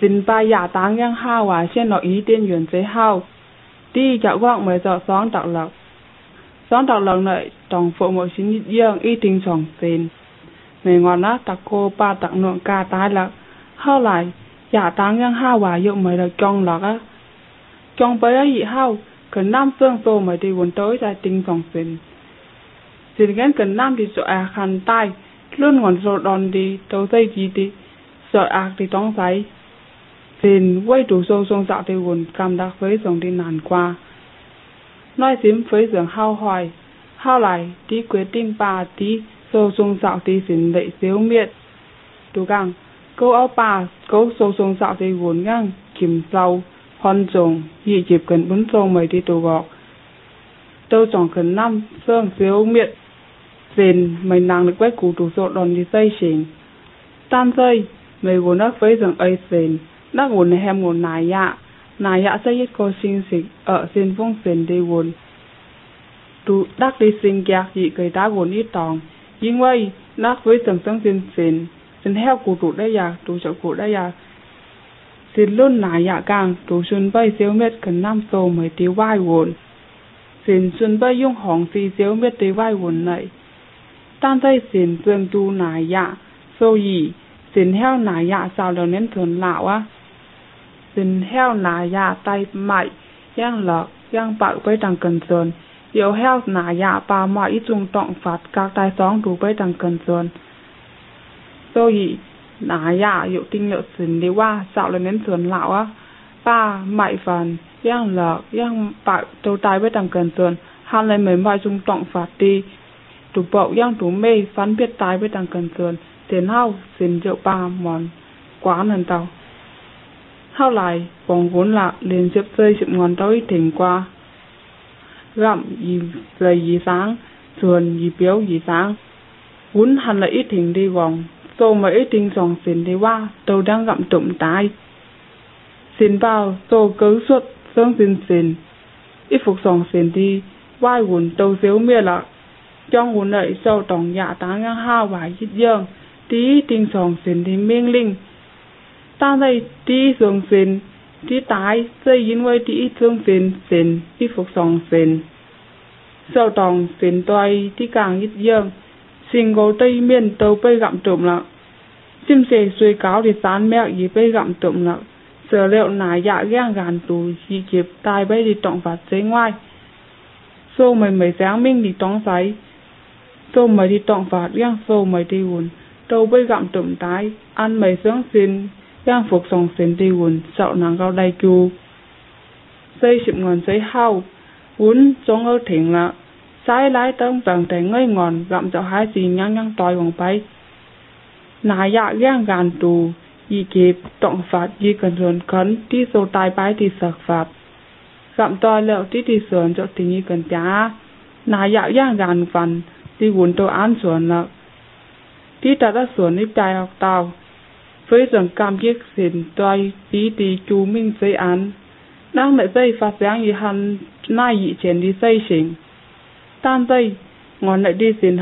xin ba giả táng yang hao và xin nó ý tiên yuan chế hao. Đi chợ quang mới cho xóm đặc lập. Xóm đặc lập này trong phụ một xin dương y tình sòng xin mày ngon á tạc cô ba tạc nộn ca tái lập. Hao lại giả táng yang hao và dụng mới được trong lọc á. Trong bấy ấy hao? Cần nam phương tô mới đi vốn tối ra tình sòng xin xin gắn cần nam đi chỗ à khăn tay luôn ngon rồi đòn đi tàu dây gì đi. Sợ ạc thì tóng giấy xin quay trụ sâu sông dạo thì buồn cảm đắc với dòng đi nàn qua. Nói xím với dòng hao hoài hao lại tí quyết định bà tí sâu sông dạo thì xin lệ xíu miệt đủ găng câu áo bà câu sâu sông dạo thì buồn ngang kìm sâu hòn rồng dị dịp gần bốn sông mấy đi tù gọt. Tâu chẳng gần năm sương xíu miệt xin mình nàng được quét cụ trụ sổ đòn đi xây xỉnh tan xây, mày buồn nát với dòng ấy xin. 那文กวุ่นแฮมวุ่นนา新ะนายะใช้ก็สิ่ง因为那งเออสิ่งฟงสิ่ง的呀วุ่นดูดักดีสิ่งแก่ยิ่งเกิดดัก但在神尊都哪样，所以神晓哪样，少了恁屯老啊。Xin heo nà ya tay mại yang lọ, yang bạo quay đằng cần sơn yêu heo nà ya ba mại ít trung trọng phạt các tay sóng đủ với đằng cần sơn so yi nà ya yêu tinh lượng xin đi qua, dạo lên đến sơn lão á. Ba mại phần yang lọ, yang bạo đầu tay với đằng cần sơn han lên mấy mại trung trọng phạt đi. Đủ bộ, yang đủ mê, phán biết tay với đằng cần sơn tiền hao, xin rượu ba món. Quá lần tàu sau lại, vòng vốn lạc liền xếp rơi chụm ngón tay thỉnh qua. Gặm gì dày gì sáng, sườn gì biếu gì sáng. Vốn hẳn là ít thỉnh đi vòng, sau mà ít thỉnh dòng xin đi qua, tôi đang gặm trộm tai Xin vào, tôi cứ suốt, sớm xin xin. Ít phục dòng xin đi, vai vốn tôi xíu mê lạc. Trong vốn lợi sau tổng dạ tá ngang hao và dít dương, tí tình dòng xin đi miêng linh. 但是地上神，地大是因為第一上神神的服從神，sau đó 神對啲 càng 一樣，成個對面都被感動啦。chim sẻ suy cáo thì tán mẹ gì bây gặm tụm lặng sở liệu nà dạ ghen gàn tù gì tai bây đi trọng phạt dưới ngoài xô mày mày sáng minh đi tóng giấy xô mày đi trọng phạt ghen xô mày đi buồn đâu bây gặm tụm tái ăn mày sướng xin yang phục song sen đi wun sao nàng gao đại chu xây sụp ngọn xây hao wun trong ở thịnh là sai lái tông tầng thể ngây ngọn, gặm cho hai gì nhang nhang tòi vòng bay nà dạ giang gàn tù, y kịp trọng phạt y cần thường khấn đi sâu tai bái thì sạc phạt. Gặm tòi lẹo tí thì sườn cho tình y cần trả. Nà dạ giang gàn phần đi wun tô an sườn lợ tí ta đã sườn nếp trai học tao với rằng cảm giác xin toai tí tí chú minh xây án. Đang lại dây phát sáng y Hàn, nai dị chén đi xây xỉnh tan dây, ngọn lại đi xin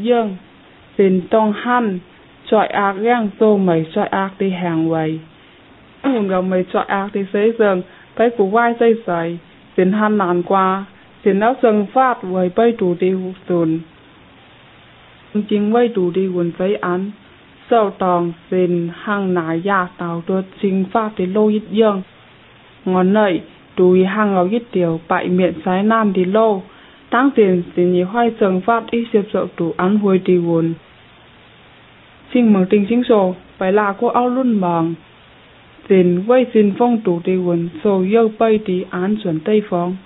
dương. Xin tông Hàn chọi ác giang tô mày chọi ác đi hàng vậy hùn gặp mày chọi ác đi dường phải cụ vai dây sợi xin Hàn nàn qua xin áo sừng phát với bay đủ đi sùn chính vây đủ đi quần giấy án sau tòng xin hàng nà ya tàu đưa chính pháp thì lô ít dương. Ngón nậy đùi hàng ở ít tiểu bại miệng sái nam thì lô. Tăng tiền xin nhị hoài sừng pháp ít xếp sợ đủ ăn hồi đi buồn xin mừng tình chính sổ phải là cô ao luôn mong xin quay xin phong đủ đi buồn sổ yêu bay đi án chuẩn tây phong.